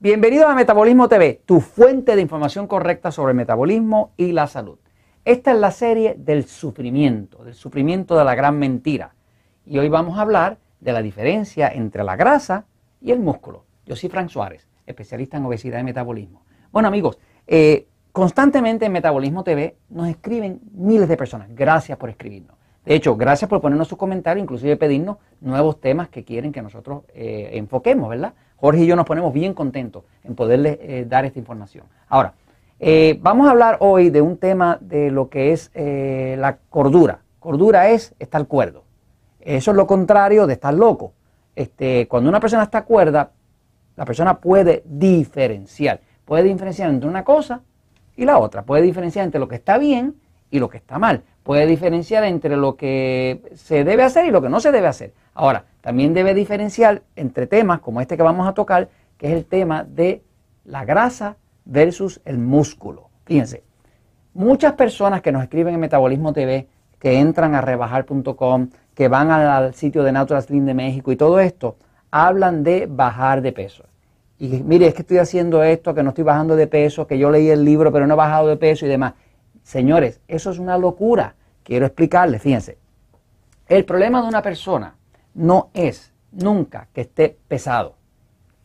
Bienvenidos a Metabolismo TV, tu fuente de información correcta sobre el metabolismo y la salud. Esta es la serie del sufrimiento, del sufrimiento de la gran mentira. Y hoy vamos a hablar de la diferencia entre la grasa y el músculo. Yo soy Frank Suárez, especialista en obesidad y metabolismo. Bueno amigos, eh, constantemente en Metabolismo TV nos escriben miles de personas. Gracias por escribirnos. De hecho, gracias por ponernos sus comentarios, inclusive pedirnos nuevos temas que quieren que nosotros eh, enfoquemos, ¿verdad? Jorge y yo nos ponemos bien contentos en poderles eh, dar esta información. Ahora, eh, vamos a hablar hoy de un tema de lo que es la cordura. Cordura es estar cuerdo. Eso es lo contrario de estar loco. Este, cuando una persona está cuerda, la persona puede diferenciar. Puede diferenciar entre una cosa y la otra. Puede diferenciar entre lo que está bien y lo que está mal. Puede diferenciar entre lo que se debe hacer y lo que no se debe hacer. Ahora, también debe diferenciar entre temas como este que vamos a tocar, que es el tema de la grasa versus el músculo. Fíjense, muchas personas que nos escriben en Metabolismo TV, que entran a rebajar.com, que van al sitio de Natural Slim de México y todo esto, hablan de bajar de peso. Y mire, es que estoy haciendo esto, que no estoy bajando de peso, que yo leí el libro pero no he bajado de peso y demás. Señores, eso es una locura. Quiero explicarles, fíjense. El problema de una persona no es nunca que esté pesado.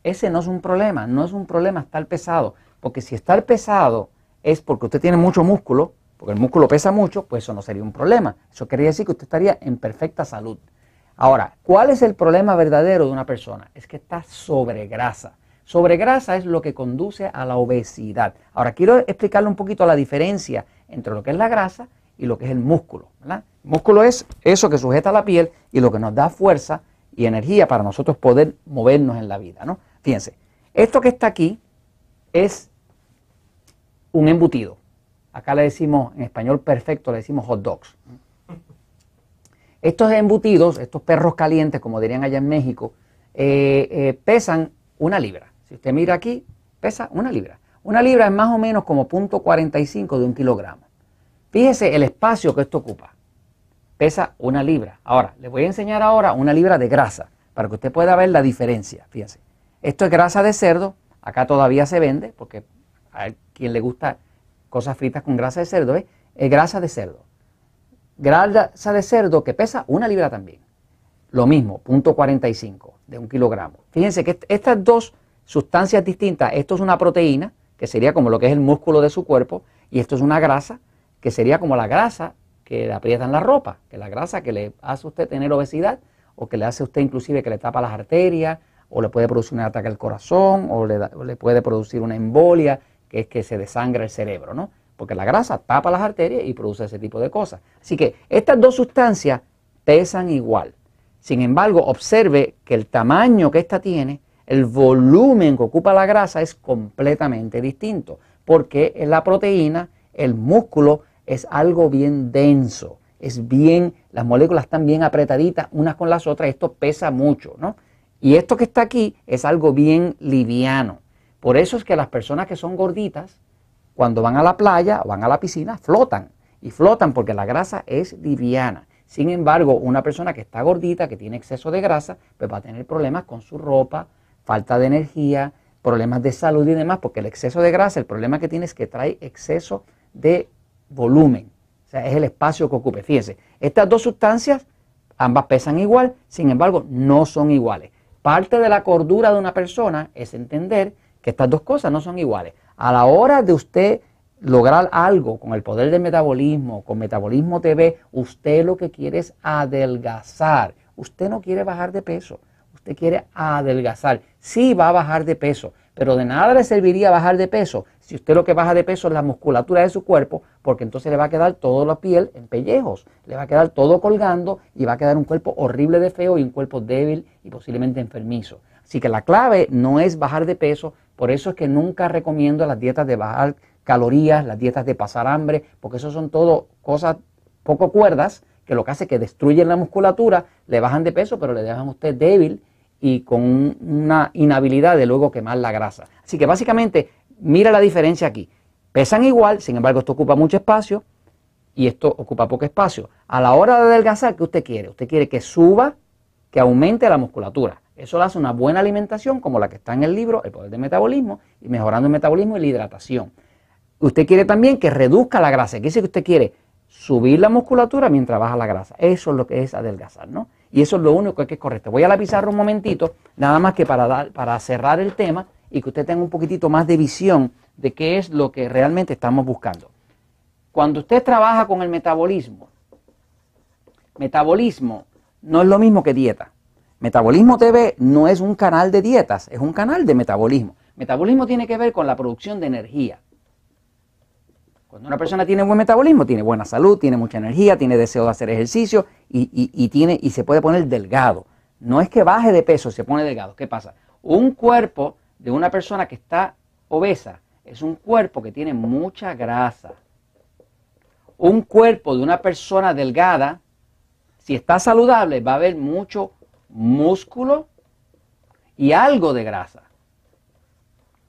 Ese no es un problema, no es un problema estar pesado, porque si estar pesado es porque usted tiene mucho músculo, porque el músculo pesa mucho, pues eso no sería un problema. Eso quería decir que usted estaría en perfecta salud. Ahora, ¿cuál es el problema verdadero de una persona? Es que está sobre grasa. Sobre grasa es lo que conduce a la obesidad. Ahora, quiero explicarle un poquito la diferencia entre lo que es la grasa y lo que es el músculo. ¿verdad? músculo es eso que sujeta la piel y lo que nos da fuerza y energía para nosotros poder movernos en la vida. ¿no? Fíjense, esto que está aquí es un embutido. Acá le decimos, en español perfecto, le decimos hot dogs. Estos embutidos, estos perros calientes, como dirían allá en México, eh, eh, pesan una libra. Si usted mira aquí, pesa una libra. Una libra es más o menos como 0.45 de un kilogramo. Fíjese el espacio que esto ocupa pesa una libra. Ahora, les voy a enseñar ahora una libra de grasa para que usted pueda ver la diferencia. Fíjense, esto es grasa de cerdo, acá todavía se vende porque a quien le gusta cosas fritas con grasa de cerdo, ¿eh? es grasa de cerdo. Grasa de cerdo que pesa una libra también. Lo mismo, punto 45 de un kilogramo. Fíjense que estas dos sustancias distintas, esto es una proteína, que sería como lo que es el músculo de su cuerpo, y esto es una grasa, que sería como la grasa que le aprietan la ropa, que la grasa que le hace a usted tener obesidad o que le hace a usted inclusive que le tapa las arterias o le puede producir un ataque al corazón o le, puede producir una embolia, que es que se desangra el cerebro, ¿no? Porque la grasa tapa las arterias y produce ese tipo de cosas. Así que estas dos sustancias pesan igual. Sin embargo, observe que el tamaño que esta tiene, el volumen que ocupa la grasa es completamente distinto, porque la proteína, el músculo, es algo bien denso, es bien, las moléculas están bien apretaditas unas con las otras, esto pesa mucho, ¿no? Y esto que está aquí es algo bien liviano. Por eso es que las personas que son gorditas, cuando van a la playa o van a la piscina, flotan. Y flotan porque la grasa es liviana. Sin embargo, una persona que está gordita, que tiene exceso de grasa, pues va a tener problemas con su ropa, falta de energía, problemas de salud y demás, porque el exceso de grasa, el problema que tiene es que trae exceso de volumen. O sea, es el espacio que ocupe. Fíjense, estas dos sustancias, ambas pesan igual, sin embargo, no son iguales. Parte de la cordura de una persona es entender que estas dos cosas no son iguales. A la hora de usted lograr algo con el poder del metabolismo, con Metabolismo TV, usted lo que quiere es adelgazar. Usted no quiere bajar de peso, usted quiere adelgazar. Sí va a bajar de peso, pero de nada le serviría bajar de peso si usted lo que baja de peso es la musculatura de su cuerpo, porque entonces le va a quedar toda la piel en pellejos, le va a quedar todo colgando y va a quedar un cuerpo horrible de feo y un cuerpo débil y posiblemente enfermizo. Así que la clave no es bajar de peso, por eso es que nunca recomiendo las dietas de bajar calorías, las dietas de pasar hambre, porque eso son todo cosas poco cuerdas que lo que hace es que destruyen la musculatura, le bajan de peso, pero le dejan a usted débil y con una inhabilidad de luego quemar la grasa. Así que básicamente, mira la diferencia aquí. Pesan igual, sin embargo, esto ocupa mucho espacio y esto ocupa poco espacio. A la hora de adelgazar, ¿qué usted quiere? Usted quiere que suba, que aumente la musculatura. Eso lo hace una buena alimentación como la que está en el libro, El Poder del Metabolismo, y mejorando el metabolismo y la hidratación. Usted quiere también que reduzca la grasa. ¿Qué dice que usted quiere? Subir la musculatura mientras baja la grasa. Eso es lo que es adelgazar, ¿no? Y eso es lo único que es correcto. Voy a la pizarra un momentito, nada más que para, para cerrar el tema y que usted tenga un poquitito más de visión de qué es lo que realmente estamos buscando. Cuando usted trabaja con el metabolismo, metabolismo no es lo mismo que dieta. Metabolismo TV no es un canal de dietas, es un canal de metabolismo. Metabolismo tiene que ver con la producción de energía. Cuando una persona tiene buen metabolismo, tiene buena salud, tiene mucha energía, tiene deseo de hacer ejercicio y, tiene, y se puede poner delgado. No es que baje de peso, se pone delgado. ¿Qué pasa? Un cuerpo de una persona que está obesa es un cuerpo que tiene mucha grasa. Un cuerpo de una persona delgada, si está saludable, va a haber mucho músculo y algo de grasa.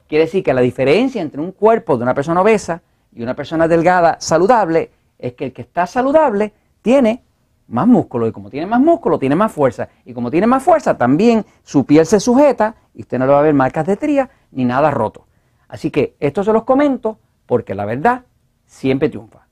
Quiere decir que la diferencia entre un cuerpo de una persona obesa y una persona delgada saludable es que el que está saludable tiene más músculo y como tiene más músculo tiene más fuerza y como tiene más fuerza también su piel se sujeta y usted no le va a ver marcas de tría ni nada roto. Así que esto se los comento porque la verdad siempre triunfa.